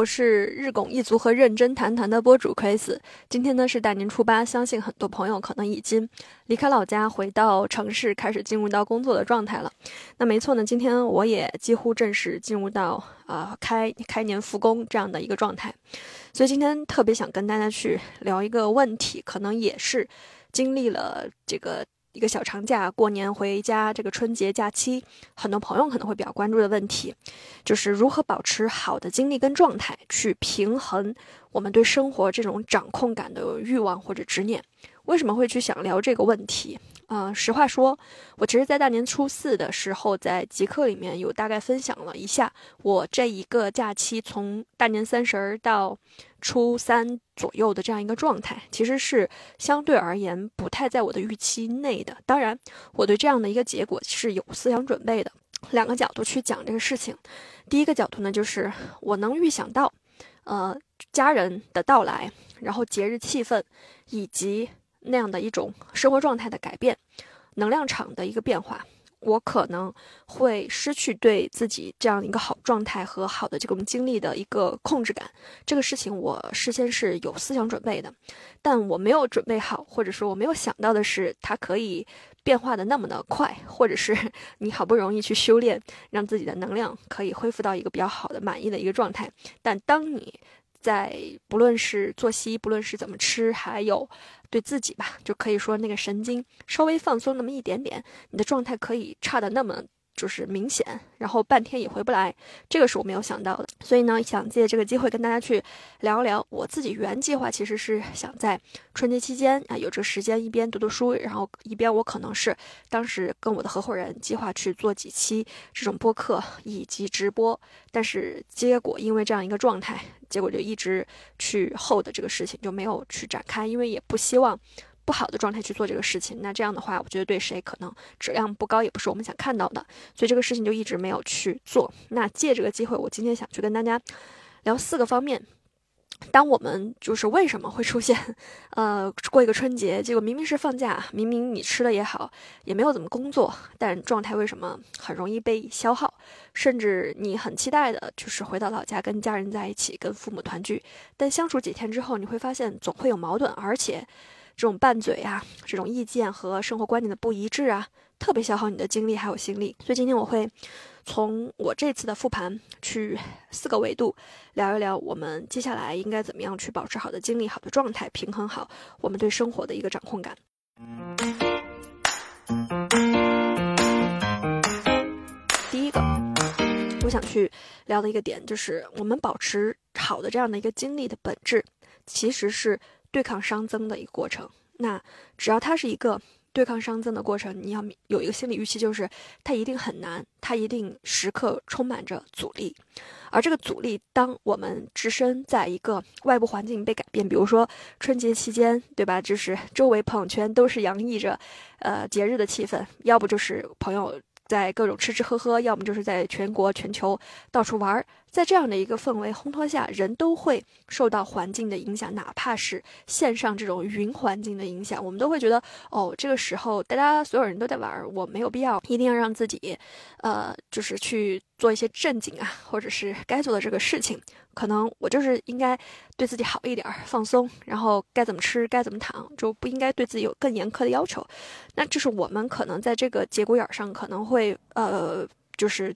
我是日拱一卒和认真谈谈的播主 Chris。今天呢是大年初八，相信很多朋友可能已经离开老家，回到城市，开始进入到工作的状态了。那没错呢，今天我也几乎正式进入到啊开开年复工这样的一个状态。所以今天特别想跟大家去聊一个问题，可能也是经历了这个。一个小长假，过年回家，这个春节假期，很多朋友可能会比较关注的问题，就是如何保持好的精力跟状态，去平衡我们对生活这种掌控感的欲望或者执念。为什么会去想聊这个问题？啊，实话说，我其实，在大年初四的时候，在极客里面有大概分享了一下我这一个假期从大年三十儿到初三左右的这样一个状态，其实是相对而言不太在我的预期内的。当然，我对这样的一个结果是有思想准备的。两个角度去讲这个事情，第一个角度呢，就是我能预想到，呃，家人的到来，然后节日气氛，以及。那样的一种生活状态的改变，能量场的一个变化，我可能会失去对自己这样一个好状态和好的这种经历的一个控制感。这个事情我事先是有思想准备的，但我没有准备好，或者说我没有想到的是，它可以变化的那么的快，或者是 你好不容易去修炼，让自己的能量可以恢复到一个比较好的、满意的一个状态。但当你在不论是作息，不论是怎么吃，还有对自己吧，就可以说那个神经稍微放松那么一点点，你的状态可以差的那么。就是明显，然后半天也回不来，这个是我没有想到的。所以呢，想借这个机会跟大家去聊一聊。我自己原计划其实是想在春节期间啊，有这个时间一边读读书，然后一边我可能是当时跟我的合伙人计划去做几期这种播客以及直播。但是结果因为这样一个状态，结果就一直去后的这个事情就没有去展开，因为也不希望。不好的状态去做这个事情，那这样的话，我觉得对谁可能质量不高，也不是我们想看到的，所以这个事情就一直没有去做。那借这个机会，我今天想去跟大家聊四个方面。当我们就是为什么会出现，呃，过一个春节，结果明明是放假，明明你吃的也好，也没有怎么工作，但状态为什么很容易被消耗？甚至你很期待的就是回到老家跟家人在一起，跟父母团聚，但相处几天之后，你会发现总会有矛盾，而且。这种拌嘴啊，这种意见和生活观念的不一致啊，特别消耗你的精力还有心力。所以今天我会从我这次的复盘去四个维度聊一聊，我们接下来应该怎么样去保持好的精力、好的状态，平衡好我们对生活的一个掌控感。第一个，我想去聊的一个点就是，我们保持好的这样的一个精力的本质，其实是。对抗熵增的一个过程，那只要它是一个对抗熵增的过程，你要有一个心理预期，就是它一定很难，它一定时刻充满着阻力。而这个阻力，当我们置身在一个外部环境被改变，比如说春节期间，对吧？就是周围朋友圈都是洋溢着，呃，节日的气氛，要不就是朋友。在各种吃吃喝喝，要么就是在全国全球到处玩儿，在这样的一个氛围烘托下，人都会受到环境的影响，哪怕是线上这种云环境的影响，我们都会觉得，哦，这个时候大家所有人都在玩，我没有必要一定要让自己，呃，就是去做一些正经啊，或者是该做的这个事情。可能我就是应该对自己好一点，放松，然后该怎么吃该怎么躺，就不应该对自己有更严苛的要求。那这是我们可能在这个节骨眼上可能会呃，就是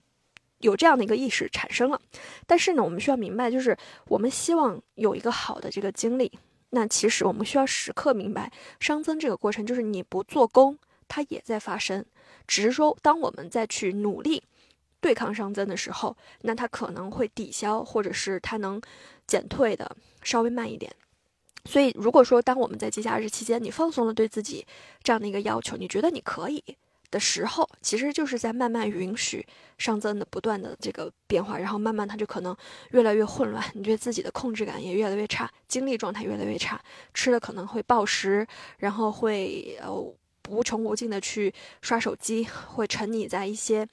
有这样的一个意识产生了。但是呢，我们需要明白，就是我们希望有一个好的这个经历。那其实我们需要时刻明白，熵增这个过程就是你不做功，它也在发生，只是说当我们再去努力。对抗熵增的时候，那它可能会抵消，或者是它能减退的稍微慢一点。所以，如果说当我们在节假日期间，你放松了对自己这样的一个要求，你觉得你可以的时候，其实就是在慢慢允许熵增的不断的这个变化，然后慢慢它就可能越来越混乱，你对自己的控制感也越来越差，精力状态越来越差，吃的可能会暴食，然后会呃无穷无尽的去刷手机，会沉溺在一些。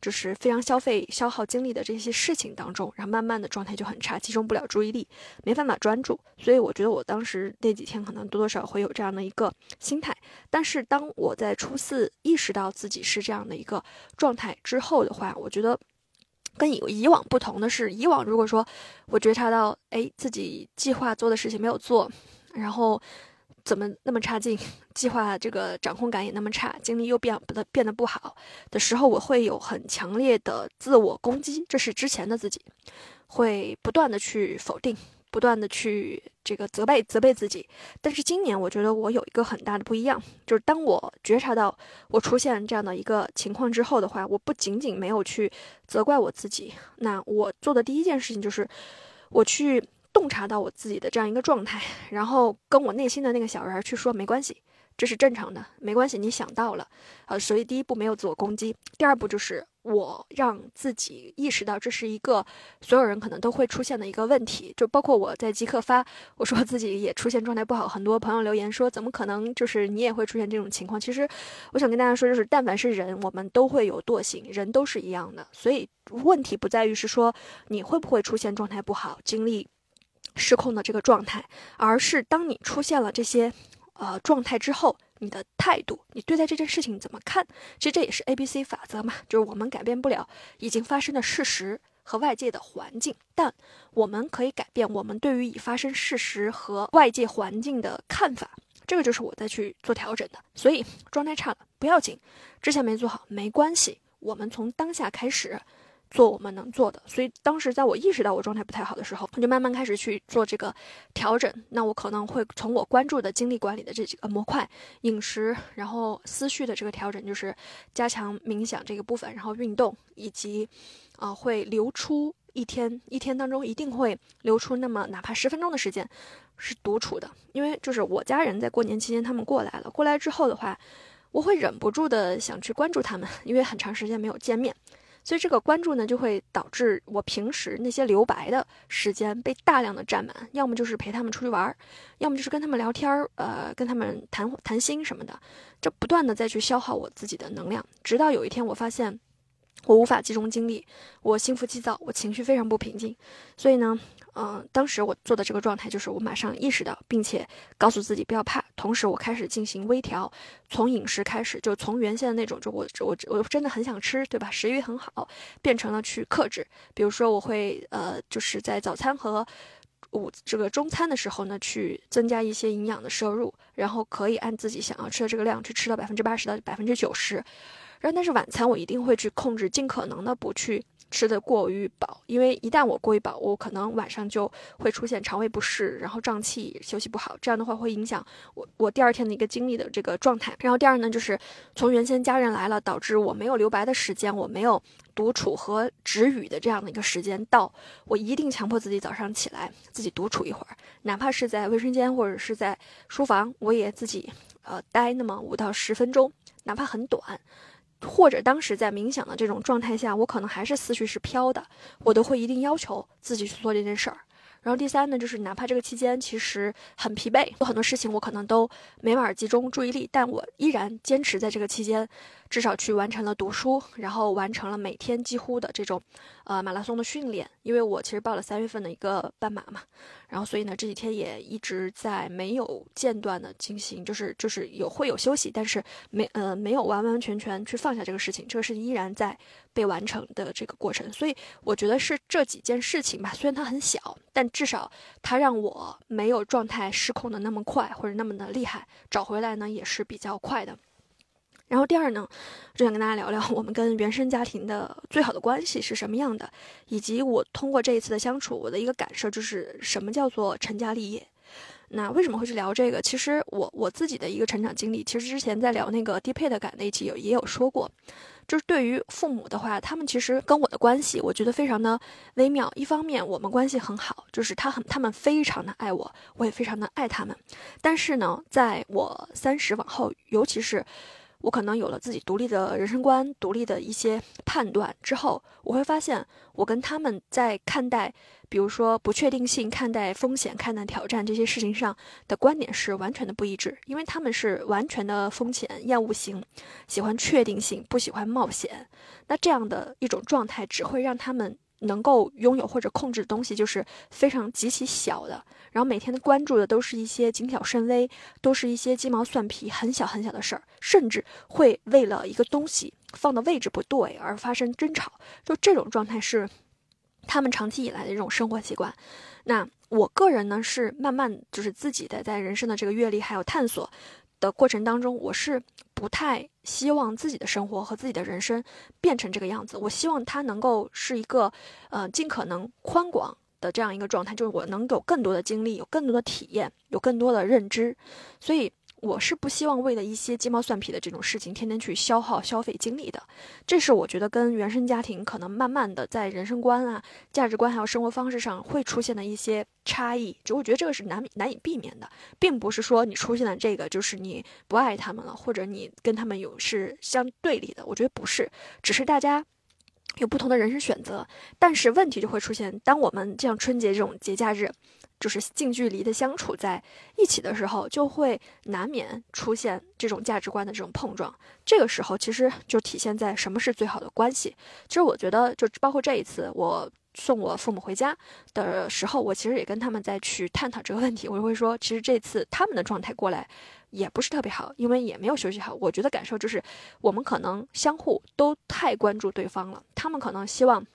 就是非常消费、消耗精力的这些事情当中，然后慢慢的状态就很差，集中不了注意力，没办法专注。所以我觉得我当时那几天可能多多少会有这样的一个心态。但是当我在初四意识到自己是这样的一个状态之后的话，我觉得跟以以往不同的是，以往如果说我觉察到，哎，自己计划做的事情没有做，然后怎么那么差劲，计划这个掌控感也那么差，精力又变得变得不好的时候，我会有很强烈的自我攻击，这是之前的自己，会不断的去否定。不断的去这个责备责备自己，但是今年我觉得我有一个很大的不一样，就是当我觉察到我出现这样的一个情况之后的话，我不仅仅没有去责怪我自己，那我做的第一件事情就是我去洞察到我自己的这样一个状态，然后跟我内心的那个小人去说没关系。这是正常的，没关系，你想到了，呃，所以第一步没有自我攻击，第二步就是我让自己意识到这是一个所有人可能都会出现的一个问题，就包括我在即刻发，我说自己也出现状态不好，很多朋友留言说怎么可能，就是你也会出现这种情况。其实我想跟大家说，就是但凡是人，我们都会有惰性，人都是一样的，所以问题不在于是说你会不会出现状态不好、精力失控的这个状态，而是当你出现了这些。呃，状态之后，你的态度，你对待这件事情怎么看？其实这也是 A B C 法则嘛，就是我们改变不了已经发生的事实和外界的环境，但我们可以改变我们对于已发生事实和外界环境的看法。这个就是我在去做调整的。所以状态差了不要紧，之前没做好没关系，我们从当下开始。做我们能做的，所以当时在我意识到我状态不太好的时候，我就慢慢开始去做这个调整。那我可能会从我关注的精力管理的这几个模块，饮食，然后思绪的这个调整，就是加强冥想这个部分，然后运动，以及啊会留出一天一天当中一定会留出那么哪怕十分钟的时间是独处的，因为就是我家人在过年期间他们过来了，过来之后的话，我会忍不住的想去关注他们，因为很长时间没有见面。所以这个关注呢，就会导致我平时那些留白的时间被大量的占满，要么就是陪他们出去玩，要么就是跟他们聊天儿，呃，跟他们谈谈心什么的，这不断的再去消耗我自己的能量，直到有一天我发现我无法集中精力，我心浮气躁，我情绪非常不平静，所以呢。嗯，当时我做的这个状态就是我马上意识到，并且告诉自己不要怕。同时，我开始进行微调，从饮食开始，就从原先的那种，就我我我真的很想吃，对吧？食欲很好，变成了去克制。比如说，我会呃，就是在早餐和午这个中餐的时候呢，去增加一些营养的摄入，然后可以按自己想要吃的这个量去吃到百分之八十到百分之九十。然后，但是晚餐我一定会去控制，尽可能的不去。吃的过于饱，因为一旦我过于饱，我可能晚上就会出现肠胃不适，然后胀气，休息不好，这样的话会影响我我第二天的一个精力的这个状态。然后第二呢，就是从原先家人来了，导致我没有留白的时间，我没有独处和止语的这样的一个时间，到我一定强迫自己早上起来自己独处一会儿，哪怕是在卫生间或者是在书房，我也自己呃待那么五到十分钟，哪怕很短。或者当时在冥想的这种状态下，我可能还是思绪是飘的，我都会一定要求自己去做这件事儿。然后第三呢，就是哪怕这个期间其实很疲惫，有很多事情我可能都没法集中注意力，但我依然坚持在这个期间。至少去完成了读书，然后完成了每天几乎的这种，呃，马拉松的训练。因为我其实报了三月份的一个半马嘛，然后所以呢这几天也一直在没有间断的进行，就是就是有会有休息，但是没呃没有完完全全去放下这个事情，这个事情依然在被完成的这个过程。所以我觉得是这几件事情吧，虽然它很小，但至少它让我没有状态失控的那么快或者那么的厉害，找回来呢也是比较快的。然后第二呢，就想跟大家聊聊我们跟原生家庭的最好的关系是什么样的，以及我通过这一次的相处，我的一个感受就是什么叫做成家立业。那为什么会去聊这个？其实我我自己的一个成长经历，其实之前在聊那个低配的感那一期有也有说过，就是对于父母的话，他们其实跟我的关系，我觉得非常的微妙。一方面我们关系很好，就是他很他们非常的爱我，我也非常的爱他们。但是呢，在我三十往后，尤其是我可能有了自己独立的人生观、独立的一些判断之后，我会发现我跟他们在看待，比如说不确定性、看待风险、看待挑战这些事情上的观点是完全的不一致。因为他们是完全的风险厌恶型，喜欢确定性，不喜欢冒险。那这样的一种状态只会让他们。能够拥有或者控制的东西就是非常极其小的，然后每天的关注的都是一些谨小慎微，都是一些鸡毛蒜皮、很小很小的事儿，甚至会为了一个东西放的位置不对而发生争吵，就这种状态是他们长期以来的一种生活习惯。那我个人呢是慢慢就是自己的在人生的这个阅历还有探索的过程当中，我是不太希望自己的生活和自己的人生变成这个样子。我希望它能够是一个呃尽可能宽广的这样一个状态，就是我能有更多的经历，有更多的体验，有更多的认知，所以。我是不希望为了一些鸡毛蒜皮的这种事情，天天去消耗消费精力的。这是我觉得跟原生家庭可能慢慢的在人生观啊、价值观还有生活方式上会出现的一些差异。就我觉得这个是难难以避免的，并不是说你出现了这个就是你不爱他们了，或者你跟他们有是相对立的。我觉得不是，只是大家有不同的人生选择。但是问题就会出现，当我们这样春节这种节假日。就是近距离的相处在一起的时候，就会难免出现这种价值观的这种碰撞。这个时候，其实就体现在什么是最好的关系。其实我觉得，就包括这一次我送我父母回家的时候，我其实也跟他们在去探讨这个问题。我就会说，其实这次他们的状态过来也不是特别好，因为也没有休息好。我觉得感受就是，我们可能相互都太关注对方了。他们可能希望，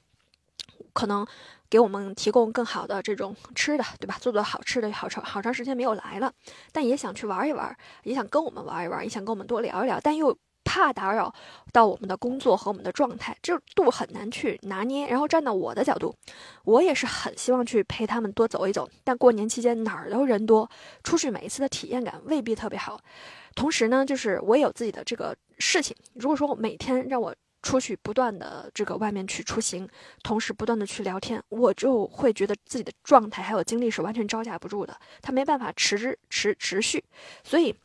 可能。给我们提供更好的这种吃的，对吧？做做好吃的，好长好长时间没有来了，但也想去玩一玩，也想跟我们玩一玩，也想跟我们多聊一聊，但又怕打扰到我们的工作和我们的状态，这度很难去拿捏。然后站到我的角度，我也是很希望去陪他们多走一走，但过年期间哪儿都人多，出去每一次的体验感未必特别好。同时呢，就是我也有自己的这个事情，如果说我每天让我。出去不断的这个外面去出行，同时不断的去聊天，我就会觉得自己的状态还有精力是完全招架不住的，他没办法持持持续，所以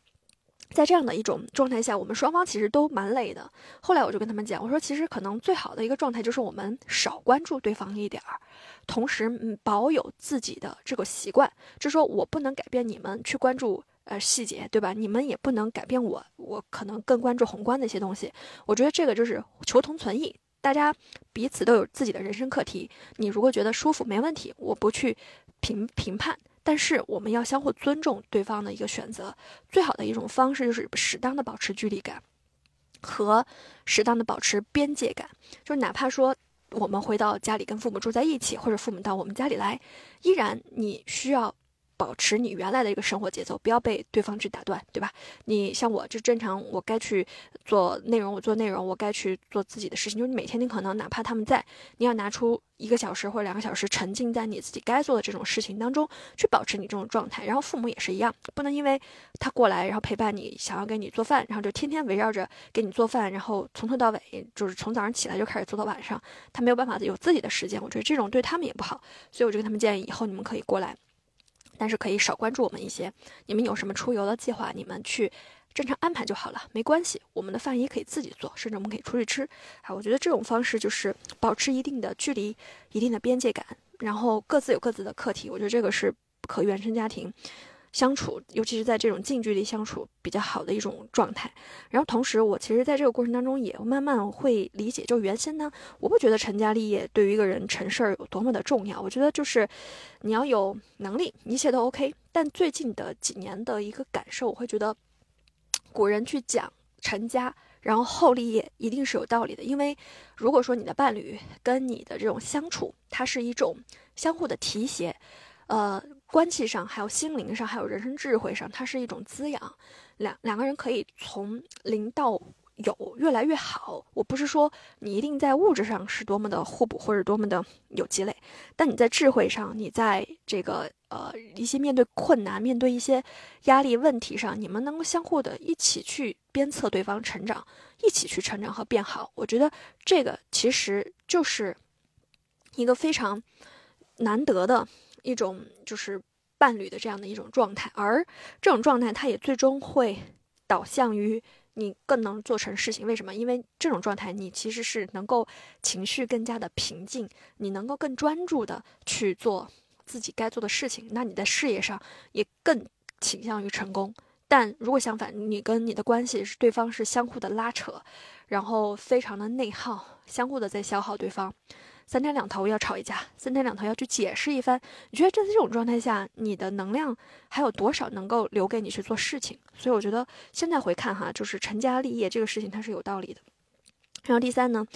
在这样的一种状态下，我们双方其实都蛮累的。后来我就跟他们讲，我说其实可能最好的一个状态就是我们少关注对方一点儿，同时嗯保有自己的这个习惯，就说我不能改变你们去关注。呃，细节对吧？你们也不能改变我，我可能更关注宏观的一些东西。我觉得这个就是求同存异，大家彼此都有自己的人生课题。你如果觉得舒服，没问题，我不去评评判。但是我们要相互尊重对方的一个选择。最好的一种方式就是适当的保持距离感，和适当的保持边界感。就是哪怕说我们回到家里跟父母住在一起，或者父母到我们家里来，依然你需要。保持你原来的一个生活节奏，不要被对方去打断，对吧？你像我就正常，我该去做内容，我做内容；我该去做自己的事情。就是你每天，你可能哪怕他们在，你要拿出一个小时或者两个小时，沉浸在你自己该做的这种事情当中，去保持你这种状态。然后父母也是一样，不能因为他过来，然后陪伴你，想要给你做饭，然后就天天围绕着给你做饭，然后从头到尾就是从早上起来就开始做到晚上，他没有办法有自己的时间。我觉得这种对他们也不好，所以我就跟他们建议，以后你们可以过来。但是可以少关注我们一些，你们有什么出游的计划，你们去正常安排就好了，没关系。我们的饭也可以自己做，甚至我们可以出去吃。啊，我觉得这种方式就是保持一定的距离，一定的边界感，然后各自有各自的课题。我觉得这个是可原生家庭。相处，尤其是在这种近距离相处比较好的一种状态。然后同时，我其实在这个过程当中也慢慢会理解，就原先呢，我不觉得成家立业对于一个人成事儿有多么的重要。我觉得就是你要有能力，一切都 OK。但最近的几年的一个感受，我会觉得古人去讲成家，然后后立业，一定是有道理的。因为如果说你的伴侣跟你的这种相处，它是一种相互的提携，呃。关系上，还有心灵上，还有人生智慧上，它是一种滋养。两两个人可以从零到有，越来越好。我不是说你一定在物质上是多么的互补，或者多么的有积累，但你在智慧上，你在这个呃一些面对困难、面对一些压力问题上，你们能够相互的一起去鞭策对方成长，一起去成长和变好。我觉得这个其实就是一个非常难得的。一种就是伴侣的这样的一种状态，而这种状态它也最终会导向于你更能做成事情。为什么？因为这种状态你其实是能够情绪更加的平静，你能够更专注的去做自己该做的事情，那你在事业上也更倾向于成功。但如果相反，你跟你的关系是对方是相互的拉扯，然后非常的内耗，相互的在消耗对方。三天两头要吵一架，三天两头要去解释一番。你觉得在这种状态下，你的能量还有多少能够留给你去做事情？所以我觉得现在回看哈，就是成家立业这个事情它是有道理的。然后第三呢，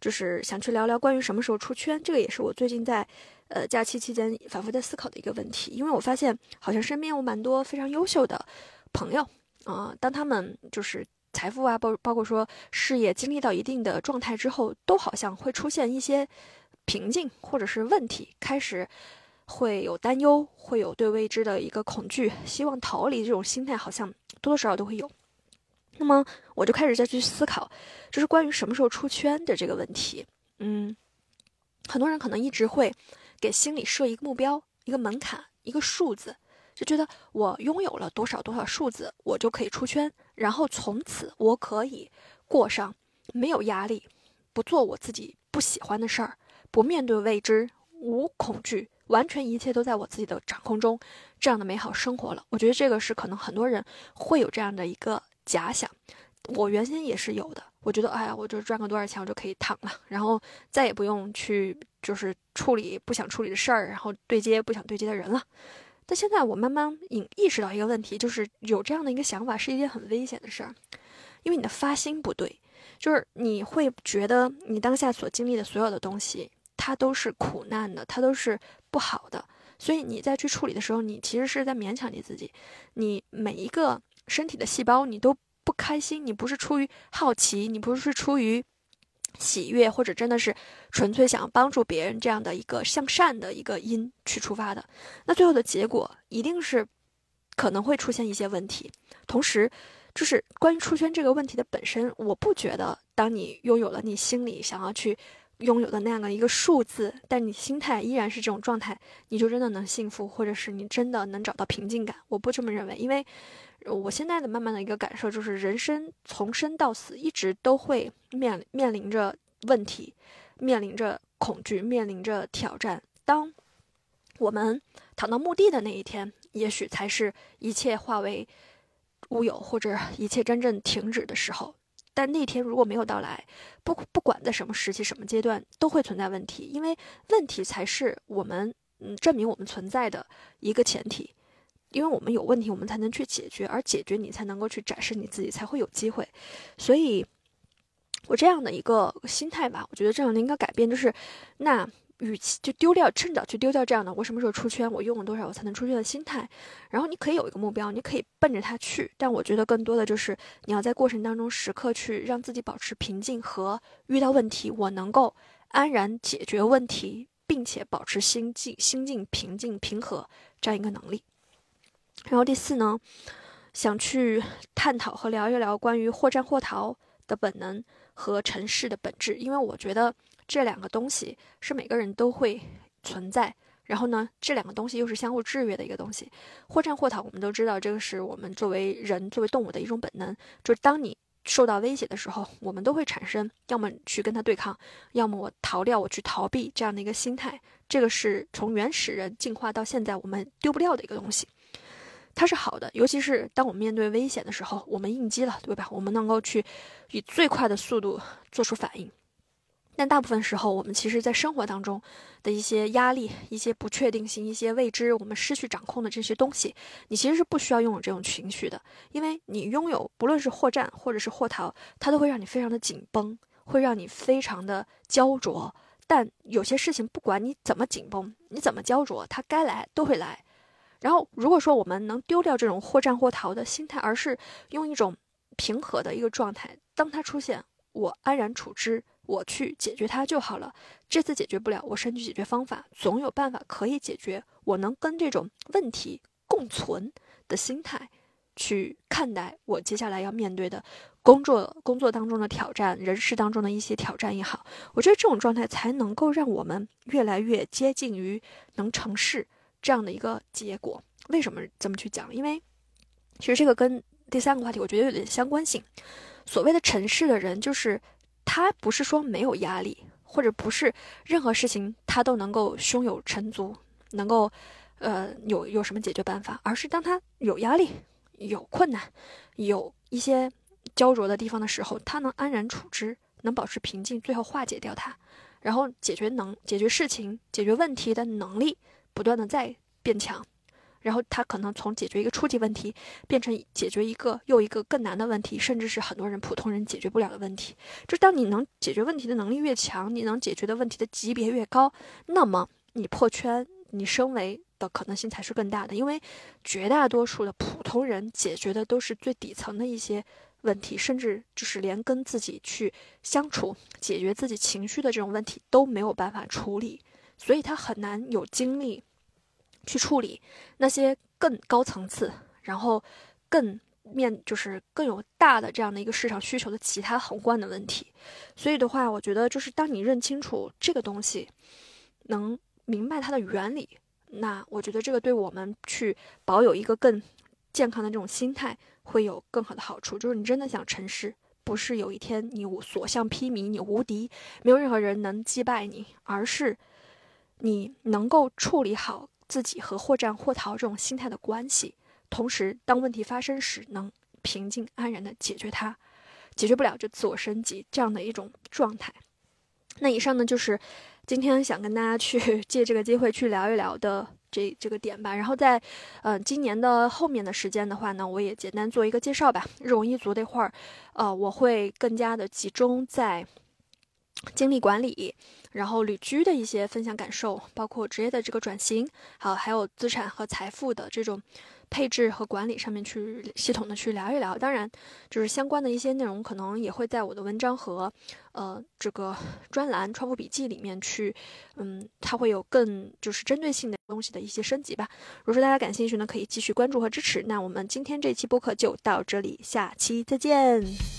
就是想去聊聊关于什么时候出圈，这个也是我最近在呃假期期间反复在思考的一个问题，因为我发现好像身边有蛮多非常优秀的朋友啊，当他们就是财富啊，包包括说事业经历到一定的状态之后，都好像会出现一些瓶颈或者是问题，开始会有担忧，会有对未知的一个恐惧，希望逃离这种心态，好像多多少少都会有。那么我就开始再去思考，就是关于什么时候出圈的这个问题。嗯，很多人可能一直会给心里设一个目标、一个门槛、一个数字，就觉得我拥有了多少多少数字，我就可以出圈，然后从此我可以过上没有压力、不做我自己不喜欢的事儿、不面对未知、无恐惧，完全一切都在我自己的掌控中这样的美好生活了。我觉得这个是可能很多人会有这样的一个。假想，我原先也是有的。我觉得，哎呀，我就赚个多少钱，我就可以躺了，然后再也不用去就是处理不想处理的事儿，然后对接不想对接的人了。但现在我慢慢意意识到一个问题，就是有这样的一个想法是一件很危险的事儿，因为你的发心不对，就是你会觉得你当下所经历的所有的东西，它都是苦难的，它都是不好的，所以你再去处理的时候，你其实是在勉强你自己，你每一个。身体的细胞，你都不开心，你不是出于好奇，你不是出于喜悦，或者真的是纯粹想要帮助别人这样的一个向善的一个因去出发的，那最后的结果一定是可能会出现一些问题。同时，就是关于出圈这个问题的本身，我不觉得当你拥有了你心里想要去拥有的那样的一个数字，但你心态依然是这种状态，你就真的能幸福，或者是你真的能找到平静感。我不这么认为，因为。我现在的慢慢的一个感受就是，人生从生到死一直都会面面临着问题，面临着恐惧，面临着挑战。当我们躺到墓地的那一天，也许才是一切化为乌有，或者一切真正停止的时候。但那天如果没有到来，不不管在什么时期、什么阶段，都会存在问题，因为问题才是我们嗯证明我们存在的一个前提。因为我们有问题，我们才能去解决，而解决你才能够去展示你自己，才会有机会。所以，我这样的一个心态吧，我觉得这样的一个改变就是，那与其就丢掉，趁早去丢掉这样的我什么时候出圈，我用了多少我才能出圈的心态。然后你可以有一个目标，你可以奔着它去，但我觉得更多的就是你要在过程当中时刻去让自己保持平静和遇到问题，我能够安然解决问题，并且保持心境心境平静平和这样一个能力。然后第四呢，想去探讨和聊一聊关于或战或逃的本能和城市的本质，因为我觉得这两个东西是每个人都会存在。然后呢，这两个东西又是相互制约的一个东西。或战或逃，我们都知道这个是我们作为人、作为动物的一种本能，就是当你受到威胁的时候，我们都会产生要么去跟他对抗，要么我逃掉，我去逃避这样的一个心态。这个是从原始人进化到现在我们丢不掉的一个东西。它是好的，尤其是当我们面对危险的时候，我们应激了，对吧？我们能够去以最快的速度做出反应。但大部分时候，我们其实在生活当中的一些压力、一些不确定性、一些未知，我们失去掌控的这些东西，你其实是不需要拥有这种情绪的，因为你拥有不论是或战或者是或逃，它都会让你非常的紧绷，会让你非常的焦灼。但有些事情，不管你怎么紧绷，你怎么焦灼，它该来都会来。然后，如果说我们能丢掉这种或战或逃的心态，而是用一种平和的一个状态，当它出现，我安然处之，我去解决它就好了。这次解决不了，我申请解决方法，总有办法可以解决。我能跟这种问题共存的心态去看待我接下来要面对的工作、工作当中的挑战、人事当中的一些挑战也好，我觉得这种状态才能够让我们越来越接近于能成事。这样的一个结果，为什么这么去讲？因为其实这个跟第三个话题，我觉得有点相关性。所谓的城市的人，就是他不是说没有压力，或者不是任何事情他都能够胸有成竹，能够呃有有什么解决办法，而是当他有压力、有困难、有一些焦灼的地方的时候，他能安然处之，能保持平静，最后化解掉它，然后解决能解决事情、解决问题的能力。不断的在变强，然后他可能从解决一个初级问题，变成解决一个又一个更难的问题，甚至是很多人普通人解决不了的问题。就当你能解决问题的能力越强，你能解决的问题的级别越高，那么你破圈、你升维的可能性才是更大的。因为绝大多数的普通人解决的都是最底层的一些问题，甚至就是连跟自己去相处、解决自己情绪的这种问题都没有办法处理，所以他很难有精力。去处理那些更高层次，然后更面就是更有大的这样的一个市场需求的其他宏观的问题。所以的话，我觉得就是当你认清楚这个东西，能明白它的原理，那我觉得这个对我们去保有一个更健康的这种心态会有更好的好处。就是你真的想成事，不是有一天你所向披靡，你无敌，没有任何人能击败你，而是你能够处理好。自己和或战或逃这种心态的关系，同时当问题发生时能平静安然的解决它，解决不了就自我升级这样的一种状态。那以上呢就是今天想跟大家去 借这个机会去聊一聊的这这个点吧。然后在呃今年的后面的时间的话呢，我也简单做一个介绍吧。日融一族这块儿，呃，我会更加的集中在。精力管理，然后旅居的一些分享感受，包括职业的这个转型，好，还有资产和财富的这种配置和管理上面去系统的去聊一聊。当然，就是相关的一些内容，可能也会在我的文章和呃这个专栏《创富笔记》里面去，嗯，它会有更就是针对性的东西的一些升级吧。如果说大家感兴趣呢，可以继续关注和支持。那我们今天这期播客就到这里，下期再见。